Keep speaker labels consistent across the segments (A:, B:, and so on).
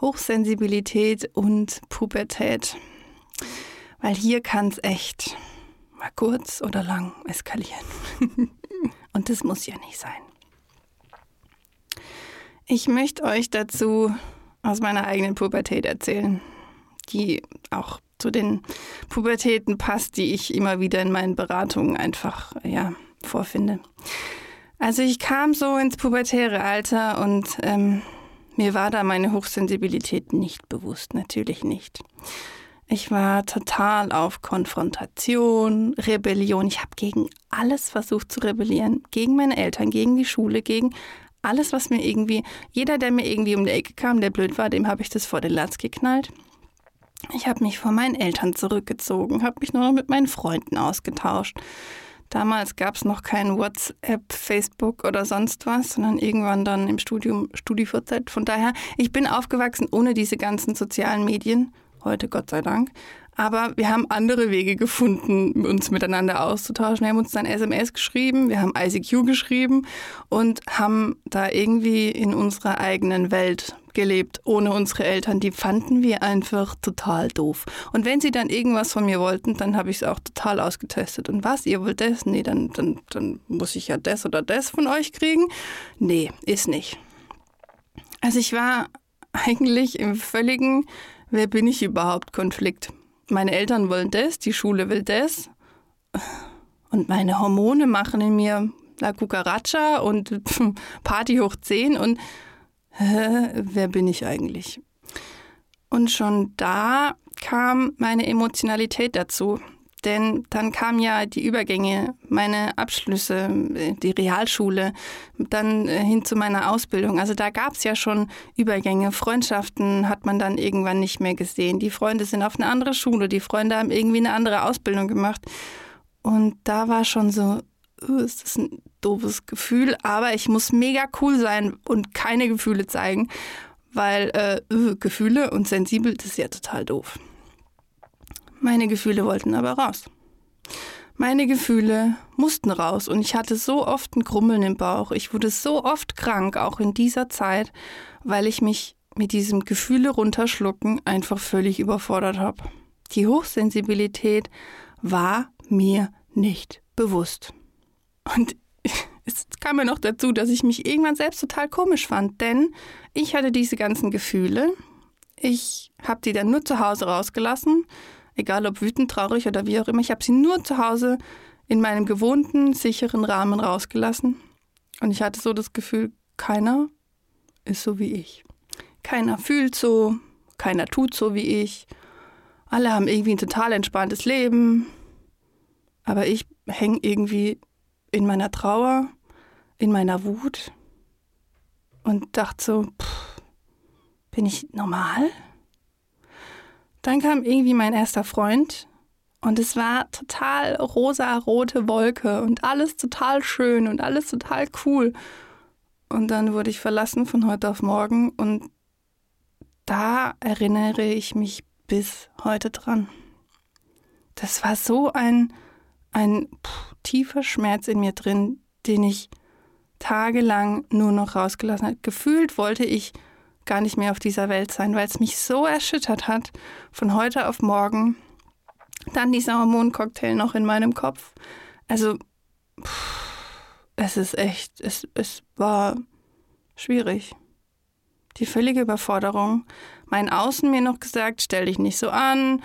A: Hochsensibilität und Pubertät. Weil hier kann es echt mal kurz oder lang eskalieren. und das muss ja nicht sein. Ich möchte euch dazu aus meiner eigenen Pubertät erzählen, die auch zu den Pubertäten passt, die ich immer wieder in meinen Beratungen einfach ja, vorfinde. Also ich kam so ins pubertäre Alter und ähm, mir war da meine Hochsensibilität nicht bewusst, natürlich nicht. Ich war total auf Konfrontation, Rebellion. Ich habe gegen alles versucht zu rebellieren. Gegen meine Eltern, gegen die Schule, gegen alles, was mir irgendwie, jeder, der mir irgendwie um die Ecke kam, der blöd war, dem habe ich das vor den Latz geknallt. Ich habe mich von meinen Eltern zurückgezogen, habe mich nur noch mit meinen Freunden ausgetauscht. Damals gab es noch kein WhatsApp, Facebook oder sonst was, sondern irgendwann dann im Studium StudiVZ. Von daher, ich bin aufgewachsen ohne diese ganzen sozialen Medien. Heute Gott sei Dank. Aber wir haben andere Wege gefunden, uns miteinander auszutauschen. Wir haben uns dann SMS geschrieben, wir haben ICQ geschrieben und haben da irgendwie in unserer eigenen Welt gelebt, ohne unsere Eltern. Die fanden wir einfach total doof. Und wenn sie dann irgendwas von mir wollten, dann habe ich es auch total ausgetestet. Und was, ihr wollt das? Nee, dann, dann, dann muss ich ja das oder das von euch kriegen. Nee, ist nicht. Also ich war eigentlich im völligen, wer bin ich überhaupt, Konflikt. Meine Eltern wollen das, die Schule will das. Und meine Hormone machen in mir La Cucaracha und Party hoch 10 und wer bin ich eigentlich? Und schon da kam meine Emotionalität dazu. Denn dann kamen ja die Übergänge, meine Abschlüsse, die Realschule, dann äh, hin zu meiner Ausbildung. Also da gab es ja schon Übergänge. Freundschaften hat man dann irgendwann nicht mehr gesehen. Die Freunde sind auf eine andere Schule, die Freunde haben irgendwie eine andere Ausbildung gemacht. Und da war schon so, uh, ist das ein doofes Gefühl, aber ich muss mega cool sein und keine Gefühle zeigen, weil äh, uh, Gefühle und sensibel, das ist ja total doof. Meine Gefühle wollten aber raus. Meine Gefühle mussten raus und ich hatte so oft ein Krummeln im Bauch. Ich wurde so oft krank, auch in dieser Zeit, weil ich mich mit diesem Gefühle runterschlucken einfach völlig überfordert habe. Die Hochsensibilität war mir nicht bewusst. Und es kam mir noch dazu, dass ich mich irgendwann selbst total komisch fand, denn ich hatte diese ganzen Gefühle. Ich habe die dann nur zu Hause rausgelassen, egal ob wütend, traurig oder wie auch immer. Ich habe sie nur zu Hause in meinem gewohnten, sicheren Rahmen rausgelassen. Und ich hatte so das Gefühl, keiner ist so wie ich. Keiner fühlt so, keiner tut so wie ich. Alle haben irgendwie ein total entspanntes Leben. Aber ich hänge irgendwie in meiner Trauer, in meiner Wut und dachte so, pff, bin ich normal? Dann kam irgendwie mein erster Freund und es war total rosa-rote Wolke und alles total schön und alles total cool. Und dann wurde ich verlassen von heute auf morgen und da erinnere ich mich bis heute dran. Das war so ein, ein tiefer Schmerz in mir drin, den ich tagelang nur noch rausgelassen habe. Gefühlt wollte ich gar nicht mehr auf dieser Welt sein, weil es mich so erschüttert hat, von heute auf morgen. Dann dieser Hormoncocktail noch in meinem Kopf. Also, pff, es ist echt, es, es war schwierig. Die völlige Überforderung. Mein Außen mir noch gesagt, stell dich nicht so an,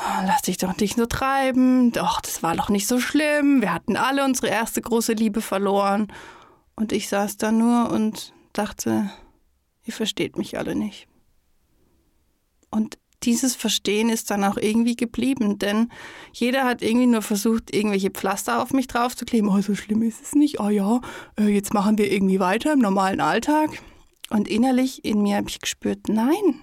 A: oh, lass dich doch nicht so treiben, doch, das war doch nicht so schlimm, wir hatten alle unsere erste große Liebe verloren. Und ich saß da nur und dachte, ihr versteht mich alle nicht. Und dieses Verstehen ist dann auch irgendwie geblieben, denn jeder hat irgendwie nur versucht, irgendwelche Pflaster auf mich draufzukleben. Oh, so schlimm ist es nicht. Oh ja, äh, jetzt machen wir irgendwie weiter im normalen Alltag. Und innerlich in mir habe ich gespürt, nein,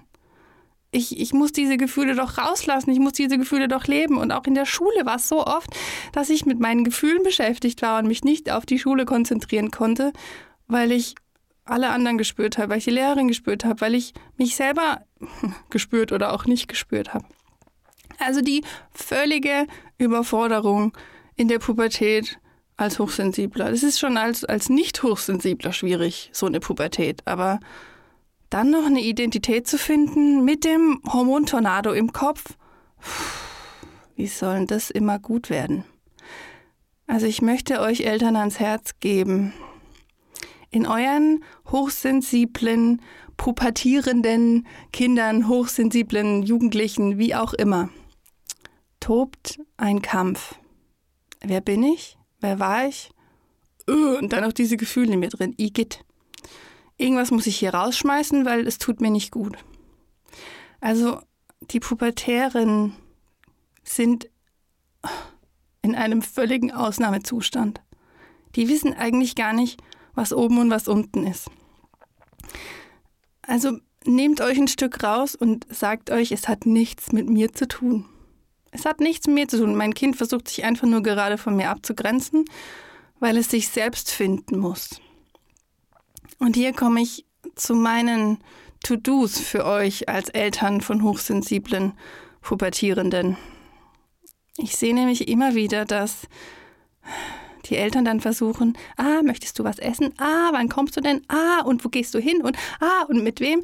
A: ich, ich muss diese Gefühle doch rauslassen, ich muss diese Gefühle doch leben. Und auch in der Schule war es so oft, dass ich mit meinen Gefühlen beschäftigt war und mich nicht auf die Schule konzentrieren konnte, weil ich alle anderen gespürt habe, weil ich die Lehrerin gespürt habe, weil ich mich selber gespürt oder auch nicht gespürt habe. Also die völlige Überforderung in der Pubertät als Hochsensibler. Das ist schon als, als Nicht-Hochsensibler schwierig, so eine Pubertät. Aber dann noch eine Identität zu finden mit dem Hormontornado im Kopf, wie soll das immer gut werden? Also ich möchte euch Eltern ans Herz geben, in euren hochsensiblen, pubertierenden Kindern, hochsensiblen Jugendlichen, wie auch immer, tobt ein Kampf. Wer bin ich? Wer war ich? Und dann auch diese Gefühle in mir drin. Igitt. Irgendwas muss ich hier rausschmeißen, weil es tut mir nicht gut. Also die Pubertären sind in einem völligen Ausnahmezustand. Die wissen eigentlich gar nicht, was oben und was unten ist. Also nehmt euch ein Stück raus und sagt euch, es hat nichts mit mir zu tun. Es hat nichts mit mir zu tun. Mein Kind versucht sich einfach nur gerade von mir abzugrenzen, weil es sich selbst finden muss. Und hier komme ich zu meinen To-Dos für euch als Eltern von hochsensiblen Pubertierenden. Ich sehe nämlich immer wieder, dass die Eltern dann versuchen, ah, möchtest du was essen? Ah, wann kommst du denn? Ah, und wo gehst du hin? Und ah, und mit wem?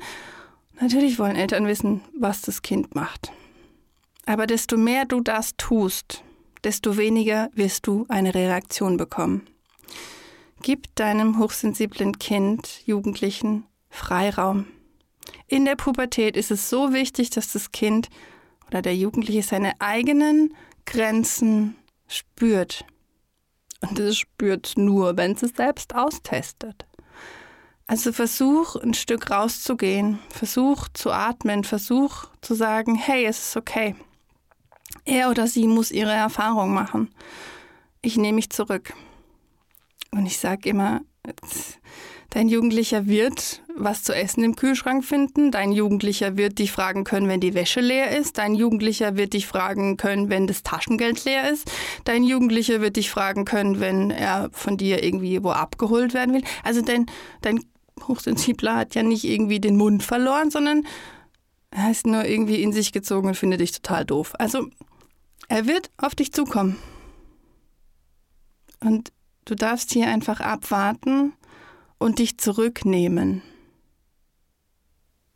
A: Natürlich wollen Eltern wissen, was das Kind macht. Aber desto mehr du das tust, desto weniger wirst du eine Reaktion bekommen. Gib deinem hochsensiblen Kind, Jugendlichen Freiraum. In der Pubertät ist es so wichtig, dass das Kind oder der Jugendliche seine eigenen Grenzen spürt. Und es spürt nur, wenn es es selbst austestet. Also versuch ein Stück rauszugehen, versuch zu atmen, versuch zu sagen, hey, es ist okay. Er oder sie muss ihre Erfahrung machen. Ich nehme mich zurück. Und ich sage immer, dein Jugendlicher wird was zu essen im Kühlschrank finden, dein Jugendlicher wird dich fragen können, wenn die Wäsche leer ist, dein Jugendlicher wird dich fragen können, wenn das Taschengeld leer ist, dein Jugendlicher wird dich fragen können, wenn er von dir irgendwie wo abgeholt werden will. Also dein, dein Hochsensibler hat ja nicht irgendwie den Mund verloren, sondern er ist nur irgendwie in sich gezogen und findet dich total doof. Also er wird auf dich zukommen. Und Du darfst hier einfach abwarten und dich zurücknehmen.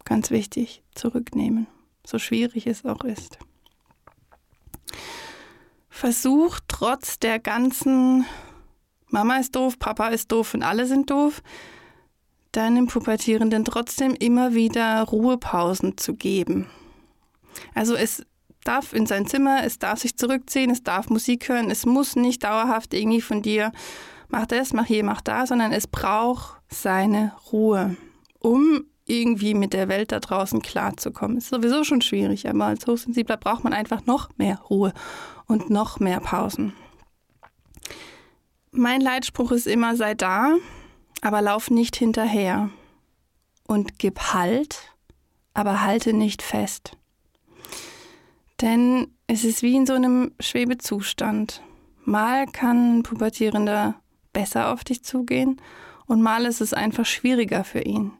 A: Ganz wichtig, zurücknehmen, so schwierig es auch ist. Versuch trotz der ganzen Mama ist doof, Papa ist doof und alle sind doof, deinem Pubertierenden trotzdem immer wieder Ruhepausen zu geben. Also es darf in sein Zimmer, es darf sich zurückziehen, es darf Musik hören, es muss nicht dauerhaft irgendwie von dir, mach das, mach hier, mach da, sondern es braucht seine Ruhe, um irgendwie mit der Welt da draußen klarzukommen. Ist sowieso schon schwierig, aber als Hochsensibler braucht man einfach noch mehr Ruhe und noch mehr Pausen. Mein Leitspruch ist immer, sei da, aber lauf nicht hinterher. Und gib Halt, aber halte nicht fest. Denn es ist wie in so einem Schwebezustand. Mal kann ein Pubertierender besser auf dich zugehen und mal ist es einfach schwieriger für ihn.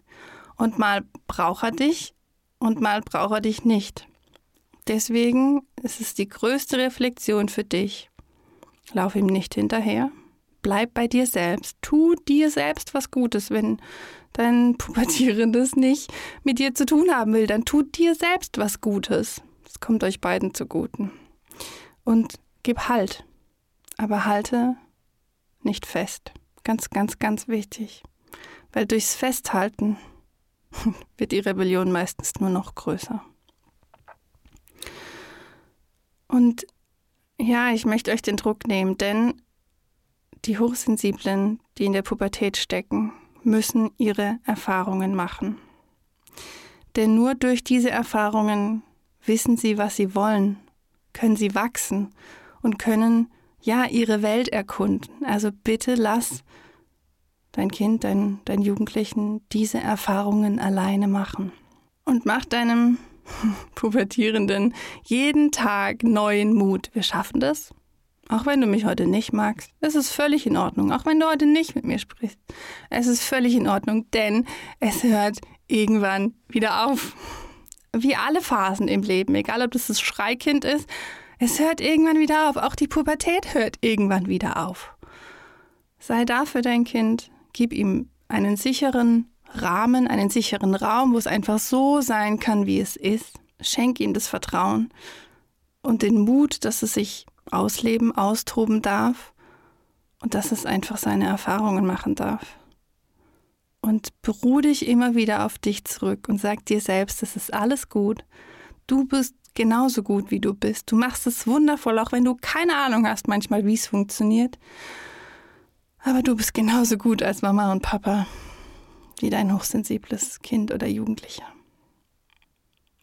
A: Und mal braucht er dich und mal braucht er dich nicht. Deswegen ist es die größte Reflexion für dich. Lauf ihm nicht hinterher. Bleib bei dir selbst. Tu dir selbst was Gutes. Wenn dein Pubertierendes nicht mit dir zu tun haben will, dann tu dir selbst was Gutes. Es kommt euch beiden zuguten. Und gib Halt. Aber halte nicht fest. Ganz, ganz, ganz wichtig. Weil durchs Festhalten wird die Rebellion meistens nur noch größer. Und ja, ich möchte euch den Druck nehmen, denn die Hochsensiblen, die in der Pubertät stecken, müssen ihre Erfahrungen machen. Denn nur durch diese Erfahrungen wissen sie, was sie wollen, können sie wachsen und können ja ihre Welt erkunden. Also bitte lass dein Kind, dein, dein Jugendlichen diese Erfahrungen alleine machen. Und mach deinem Pubertierenden jeden Tag neuen Mut. Wir schaffen das. Auch wenn du mich heute nicht magst, es ist völlig in Ordnung. Auch wenn du heute nicht mit mir sprichst, es ist völlig in Ordnung, denn es hört irgendwann wieder auf. Wie alle Phasen im Leben, egal ob das das Schreikind ist, es hört irgendwann wieder auf. Auch die Pubertät hört irgendwann wieder auf. Sei da für dein Kind, gib ihm einen sicheren Rahmen, einen sicheren Raum, wo es einfach so sein kann, wie es ist. Schenk ihm das Vertrauen und den Mut, dass es sich ausleben, austoben darf und dass es einfach seine Erfahrungen machen darf. Und beruh dich immer wieder auf dich zurück und sag dir selbst, es ist alles gut. Du bist genauso gut, wie du bist. Du machst es wundervoll, auch wenn du keine Ahnung hast manchmal, wie es funktioniert. Aber du bist genauso gut als Mama und Papa wie dein hochsensibles Kind oder Jugendlicher.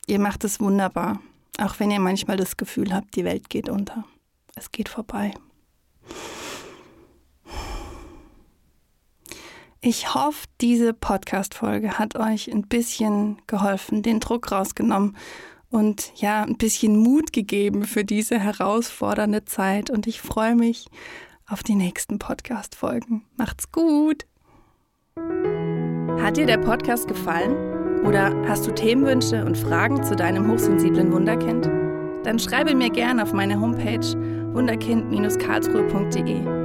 A: Ihr macht es wunderbar, auch wenn ihr manchmal das Gefühl habt, die Welt geht unter. Es geht vorbei. Ich hoffe, diese Podcast-Folge hat euch ein bisschen geholfen, den Druck rausgenommen und ja, ein bisschen Mut gegeben für diese herausfordernde Zeit. Und ich freue mich auf die nächsten Podcast-Folgen. Macht's gut! Hat dir der Podcast gefallen? Oder hast du Themenwünsche und Fragen zu deinem hochsensiblen Wunderkind? Dann schreibe mir gerne auf meine Homepage wunderkind-karlsruhe.de